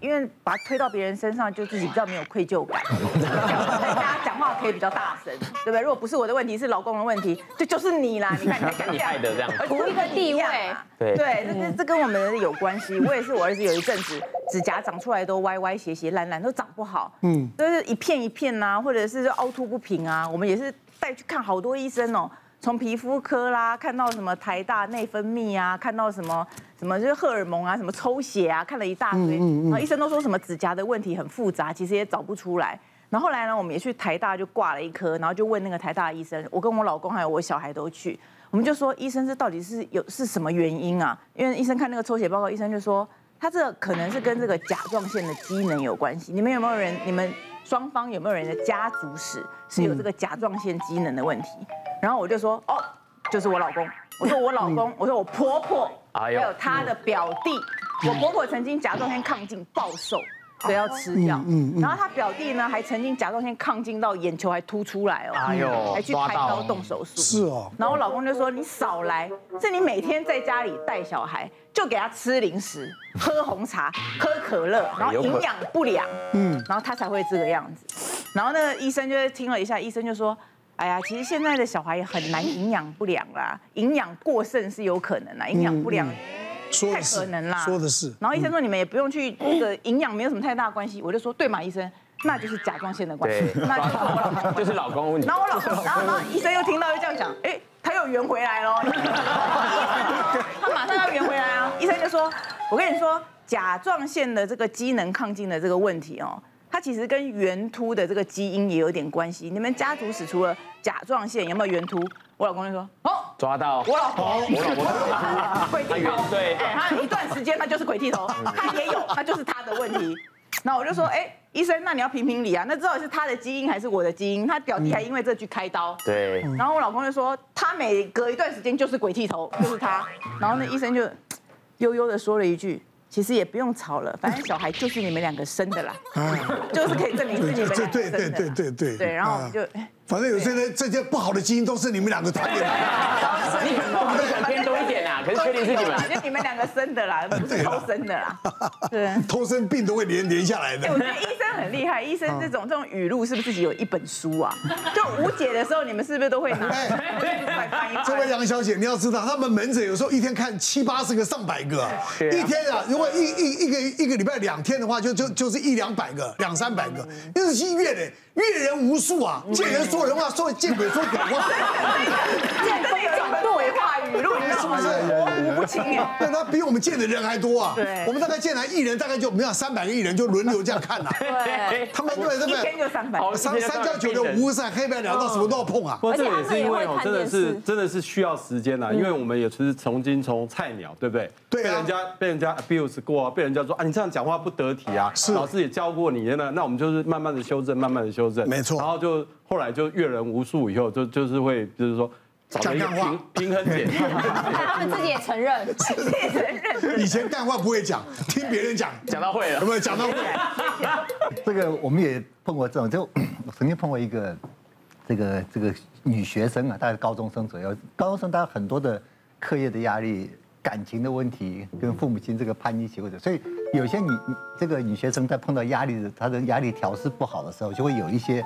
因为把它推到别人身上，就自己比较没有愧疚感。大家讲话可以比较大声，对不对？如果不是我的问题，是老公的问题，就就是你啦。你看，你看，你害的这样，图一个地位。对对，这这这跟我们有关系。我也是，我儿子有一阵子指甲长出来都歪歪斜斜、烂烂，都长不好。嗯，就是一片一片呐，或者是凹凸不平啊。我们也是带去看好多医生哦。从皮肤科啦，看到什么台大内分泌啊，看到什么什么就是荷尔蒙啊，什么抽血啊，看了一大堆。然后医生都说什么指甲的问题很复杂，其实也找不出来。然后后来呢，我们也去台大就挂了一科，然后就问那个台大的医生，我跟我老公还有我小孩都去，我们就说医生这到底是有是什么原因啊？因为医生看那个抽血报告，医生就说他这可能是跟这个甲状腺的机能有关系。你们有没有人？你们双方有没有人的家族史是有这个甲状腺机能的问题？然后我就说，哦，就是我老公。我说我老公，我说我婆婆，还有她的表弟。我婆婆曾经甲状腺亢进暴瘦，所以要吃药。然后她表弟呢，还曾经甲状腺亢进到眼球还凸出来哦，哎呦，还去开刀动手术。是哦。然后我老公就说：“你少来，是你每天在家里带小孩，就给他吃零食、喝红茶、喝可乐，然后营养不良，嗯，然后他才会这个样子。”然后那个医生就听了一下，医生就说。哎呀，其实现在的小孩也很难 营养不良啦，营养过剩是有可能啦，营养不良太可能啦。说的是。然后医生说你们也不用去那个营养没有什么太大关系，我就说对嘛，医生，那就是甲状腺的关系，那就是我老公，就是老公问题。然后我老 公，然后然后医生又听到又这样讲，哎，他又圆回来了，他马上要圆回来啊！医生就说，我跟你说，甲状腺的这个机能亢进的这个问题哦。它其实跟圆秃的这个基因也有点关系。你们家族史除了甲状腺有没有圆秃？我老公就说：哦，抓到我老婆，我老婆鬼剃头，对，他一段时间他就是鬼剃头，他也有，他就是他的问题。那我就说：哎，医生，那你要评评理啊？那到底是他的基因还是我的基因？他表弟还因为这句开刀。对。然后我老公就说：他每隔一段时间就是鬼剃头，就是他。然后那医生就 悠悠的说了一句。其实也不用吵了，反正小孩就是你们两个生的啦，就是可以证明是你们两个生的。对对对对对。对，然后就。反正有些人这些不好的基因都是你们两个传的。你们两个偏多一点啊，可是确定是你们，就你们两个生的啦，不是偷生的啦。对。偷生病都会连连下来的。我觉得医生很厉害，医生这种这种语录是不是自己有一本书啊？就无解的时候，你们是不是都会拿？这位杨小姐，你要知道，他们门诊有时候一天看七八十个、上百个，一天啊，如果一一一个一个礼拜两天的话，就就就是一两百个、两三百个，日积月累，阅人无数啊，见人说人话，说见鬼说鬼话，见鬼讲鬼话语录，你是不是模糊不清哎？对，他比我们见的人还多啊。对，我们大概见来艺人大概就没有三百个艺人就轮流这样看呐。对，他们对，对，一天就三百，三三教九流无晒，黑白两道什么都要碰啊。不过这也是因为哦，真的是真的是需要时间呐，因为我们也是曾经从菜鸟，对不对？对，被人家被人家 abuse 过啊，被人家说啊，你这样讲话不得体啊。是，老师也教过你呢，那我们就是慢慢的修正，慢慢的修正。没错，然后就。后来就阅人无数，以后就就是会就是说找一个平平衡点，他们自己也承认，自己也承认。以前干话不会讲，听别人讲，讲到会了，有没有讲到会？这个我们也碰过这种，就 我曾经碰过一个这个这个女学生啊，大概高中生左右，高中生大概很多的课业的压力、感情的问题，跟父母亲这个叛逆期或者，所以有些女这个女学生在碰到压力的，她的压力调试不好的时候，就会有一些。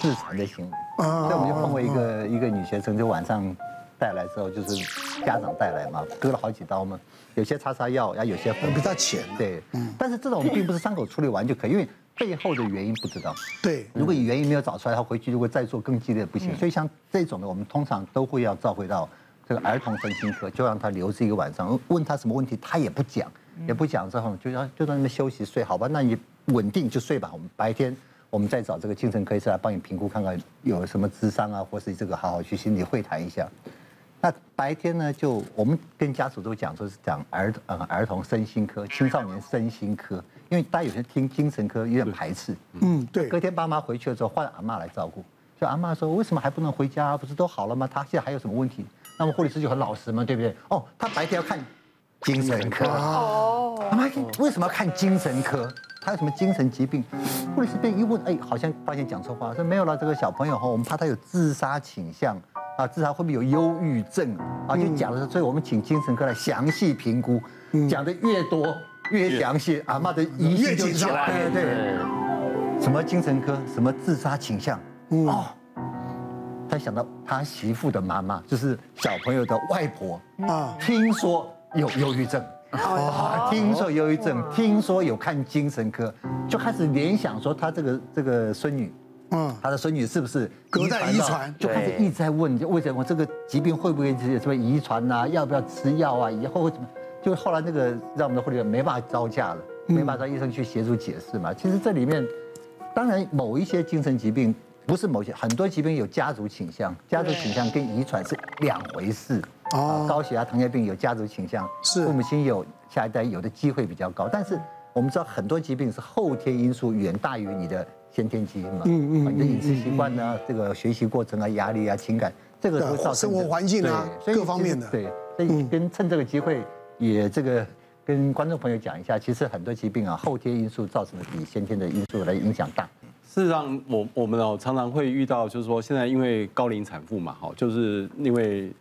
自残的行为，所以我们就碰过一个一个女学生，就晚上带来之后，就是家长带来嘛，割了好几刀嘛，有些擦擦药，然后有些比较浅，对，但是这种并不是伤口处理完就可以，因为背后的原因不知道。对，如果原因没有找出来，他回去如果再做更激烈不行。所以像这种的，我们通常都会要召回到这个儿童身心科，就让他留置一个晚上，问他什么问题，他也不讲，也不讲之后，就让就让他们休息睡，好吧？那你稳定就睡吧，我们白天。我们再找这个精神科医生来帮你评估，看看有什么智商啊，或是这个好好去心理会谈一下。那白天呢，就我们跟家属都讲说是讲儿呃儿童身心科、青少年身心科，因为大家有些听精神科有点排斥。嗯，对。隔天爸妈回去了之后，换阿妈来照顾。就阿妈说：“为什么还不能回家？不是都好了吗？他现在还有什么问题？”那么护理师就很老实嘛，对不对？哦，他白天要看精神科。哦。阿妈为什么要看精神科？他有什么精神疾病？或者是被一问，哎，好像发现讲错话，说没有了。这个小朋友哈，我们怕他有自杀倾向啊，自杀会不会有忧郁症啊？就讲的是，所以我们请精神科来详细评估。讲的越多，越详细，阿妈的疑心就起来。对对，什么精神科，什么自杀倾向，哦，他想到他媳妇的妈妈，就是小朋友的外婆啊，听说有忧郁症，啊，听说忧郁症，听说有看精神科，就开始联想说他这个这个孙女。嗯，他的孙女是不是隔代遗传？就开始一直在问，为什么这个疾病会不会是什么遗传啊？要不要吃药啊？以后会怎么？就后来那个让我们的护理员没办法招架了，没办法让医生去协助解释嘛。其实这里面，当然某一些精神疾病不是某些很多疾病有家族倾向，家族倾向跟遗传是两回事。哦，高血压、糖尿病有家族倾向，是父母亲有，下一代有的机会比较高。但是我们知道很多疾病是后天因素远大于你的。先天基因嘛，嗯嗯，你的饮食习惯呢，这个学习过程啊，压力啊，情感，这个都造成生活环境啊，各方面的。对，所以跟趁这个机会，也这个跟观众朋友讲一下，其实很多疾病啊，后天因素造成的比先天的因素来影响大。事实上，我我们哦常常会遇到，就是说现在因为高龄产妇嘛，哈，就是因为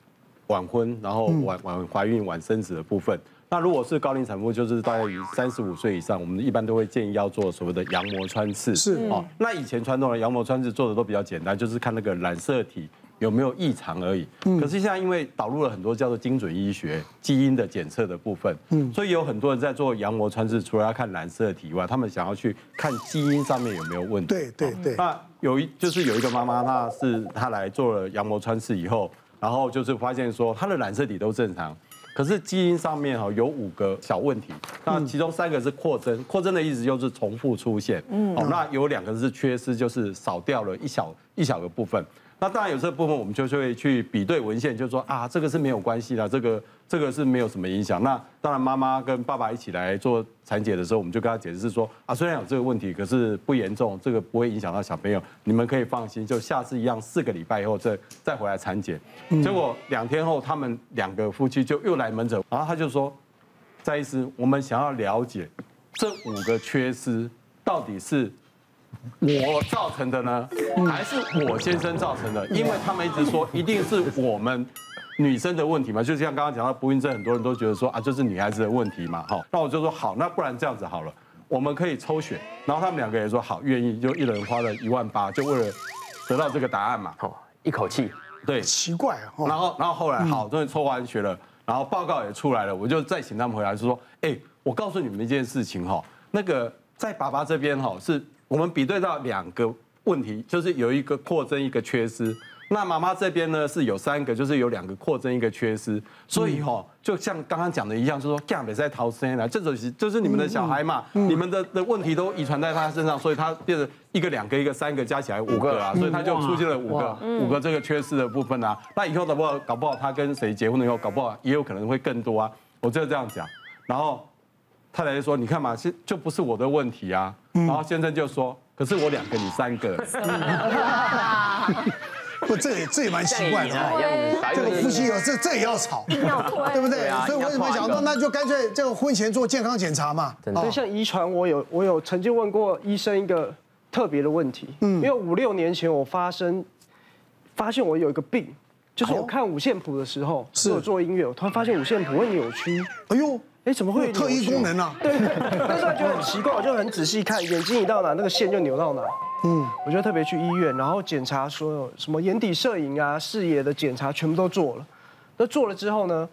晚婚，然后晚晚怀孕、晚生子的部分。那如果是高龄产妇，就是大概于三十五岁以上，我们一般都会建议要做所谓的羊膜穿刺。是哦，那以前传统的羊膜穿刺做的都比较简单，就是看那个染色体有没有异常而已。可是现在因为导入了很多叫做精准医学基因的检测的部分，嗯，所以有很多人在做羊膜穿刺，除了要看染色体以外，他们想要去看基因上面有没有问题。对对对。那有一就是有一个妈妈，她是她来做了羊膜穿刺以后，然后就是发现说它的染色体都正常。可是基因上面哈有五个小问题，那其中三个是扩增，扩增的意思就是重复出现，嗯，哦，那有两个是缺失，就是少掉了一小一小个部分。那当然有这部分，我们就会去比对文献，就说啊，这个是没有关系的，这个这个是没有什么影响。那当然妈妈跟爸爸一起来做产检的时候，我们就跟他解释是说啊，虽然有这个问题，可是不严重，这个不会影响到小朋友，你们可以放心，就下次一样四个礼拜以后再再回来产检。结果两天后，他们两个夫妻就又来门诊，然后他就说，蔡医师，我们想要了解这五个缺失到底是。我造成的呢，还是我先生造成的？因为他们一直说一定是我们女生的问题嘛，就像刚刚讲到不孕症，很多人都觉得说啊，就是女孩子的问题嘛。哈，那我就说好，那不然这样子好了，我们可以抽血，然后他们两个也说好，愿意，就一人花了一万八，就为了得到这个答案嘛。哦，一口气，对，奇怪。然后，然后后来好，终于抽完血了，然后报告也出来了，我就再请他们回来，就说，哎，我告诉你们一件事情哈，那个在爸爸这边哈是。我们比对到两个问题，就是有一个扩增，一个缺失。那妈妈这边呢是有三个，就是有两个扩增，一个缺失。所以哈，就像刚刚讲的一样，就是说干别在逃生了，这种是就是你们的小孩嘛，你们的的问题都遗传在他身上，所以他变成一个、两个、一个、三个加起来五个啊，所以他就出现了五个五个这个缺失的部分啊。那以后搞不好搞不好他跟谁结婚了以后，搞不好也有可能会更多啊。我就这样讲，然后。太太就说：“你看嘛，就就不是我的问题啊。”然后先生就说：“可是我两个，你三个。”不，这也这也蛮奇怪的。这个夫妻有这这也要吵，对不对？所以我也蛮想到，那就干脆这个婚前做健康检查嘛。所以像遗传，我有我有曾经问过医生一个特别的问题，嗯，因为五六年前我发生发现我有一个病，就是我看五线谱的时候，是我做音乐，我突然发现五线谱会扭曲。哎呦！哎，怎么会有特异功能呢？对，那时候就很奇怪，我就很仔细看，眼睛一到哪，那个线就扭到哪。嗯，我就特别去医院，然后检查所有什么眼底摄影啊、视野的检查，全部都做了。那做了之后呢，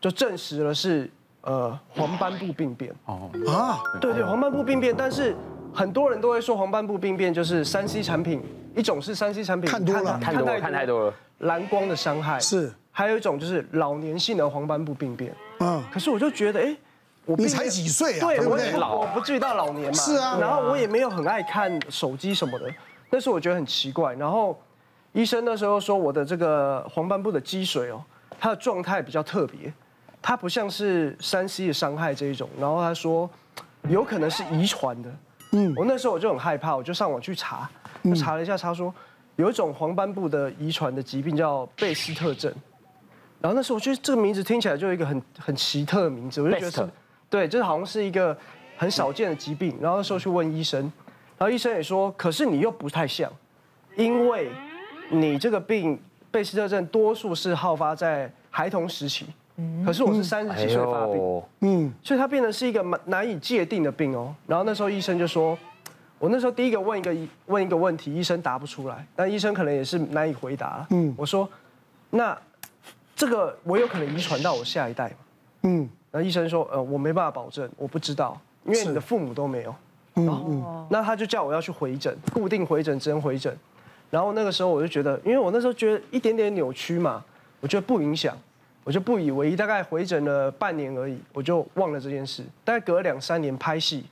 就证实了是呃黄斑部病变。哦啊，对对，黄斑部病变。但是很多人都会说黄斑部病变就是三 C 产品，一种是三 C 产品看多了，看多看太多了，蓝光的伤害是。还有一种就是老年性的黄斑部病变，嗯，可是我就觉得，哎，我你才几岁啊？对，对不对？我不至于到老年嘛。是啊。然后我也没有很爱看手机什么的，但是我觉得很奇怪。然后医生那时候说我的这个黄斑部的积水哦，它的状态比较特别，它不像是三 C 的伤害这一种。然后他说有可能是遗传的。嗯。我那时候我就很害怕，我就上网去查，就查了一下，他说有一种黄斑部的遗传的疾病叫贝斯特症。然后那时候我觉得这个名字听起来就有一个很很奇特的名字，我就觉得是，对，就是好像是一个很少见的疾病。然后那时候去问医生，然后医生也说，可是你又不太像，因为你这个病贝斯特症多数是好发在孩童时期，可是我是三十几岁发病，嗯，所以它变得是一个难以界定的病哦。然后那时候医生就说，我那时候第一个问一个问一个问题，医生答不出来，但医生可能也是难以回答。嗯，我说，那这个我有可能遗传到我下一代嘛？嗯，然后医生说，呃，我没办法保证，我不知道，因为你的父母都没有。嗯嗯，那他就叫我要去回诊，固定回诊，只能回诊。然后那个时候我就觉得，因为我那时候觉得一点点扭曲嘛，我觉得不影响。我就不以为意，大概回诊了半年而已，我就忘了这件事。大概隔了两三年拍戏，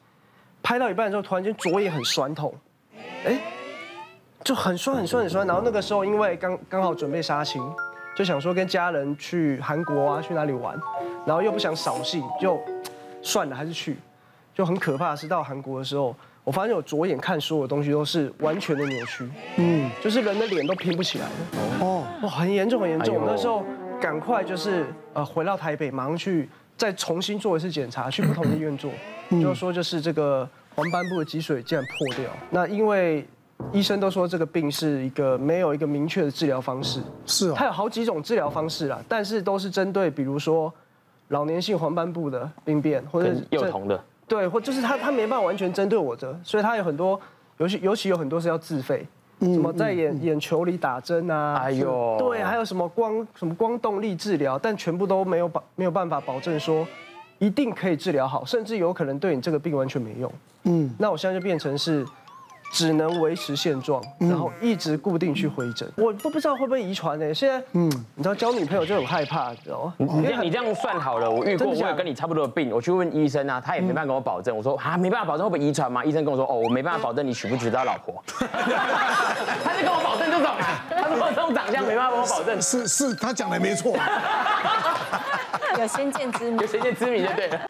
拍到一半的时候，突然间左眼很酸痛，哎，就很酸很酸很酸。然后那个时候因为刚刚好准备杀青，就想说跟家人去韩国啊，去哪里玩，然后又不想扫兴，就算了还是去。就很可怕的是到韩国的时候，我发现我左眼看所有东西都是完全的扭曲，嗯，就是人的脸都拼不起来了。哦，哇，很严重很严重，那时候。赶快就是呃回到台北，马上去再重新做一次检查，去不同的医院做，就是说就是这个黄斑部的积水竟然破掉。那因为医生都说这个病是一个没有一个明确的治疗方式，是，它有好几种治疗方式啦，但是都是针对比如说老年性黄斑部的病变或者幼童的，对，或就是他他没办法完全针对我的，所以他有很多，尤其尤其有很多是要自费。什么在眼眼球里打针啊？哎呦，对，还有什么光什么光动力治疗，但全部都没有保没有办法保证说一定可以治疗好，甚至有可能对你这个病完全没用。嗯，那我现在就变成是。只能维持现状，然后一直固定去回诊。我都不知道会不会遗传呢？现在，嗯，你知道交女朋友就很害怕，知道吗？你这样你这样算好了，我遇过我有跟你差不多的病，我去问医生啊，他也没办法跟我保证。我说啊，没办法保证会不会遗传吗？医生跟我说哦，我没办法保证你娶不娶到老婆。他就跟我保证这种啊，他说这种长相没办法跟我保证。是是，他讲的没错。有先见之明，有先见之明就对了。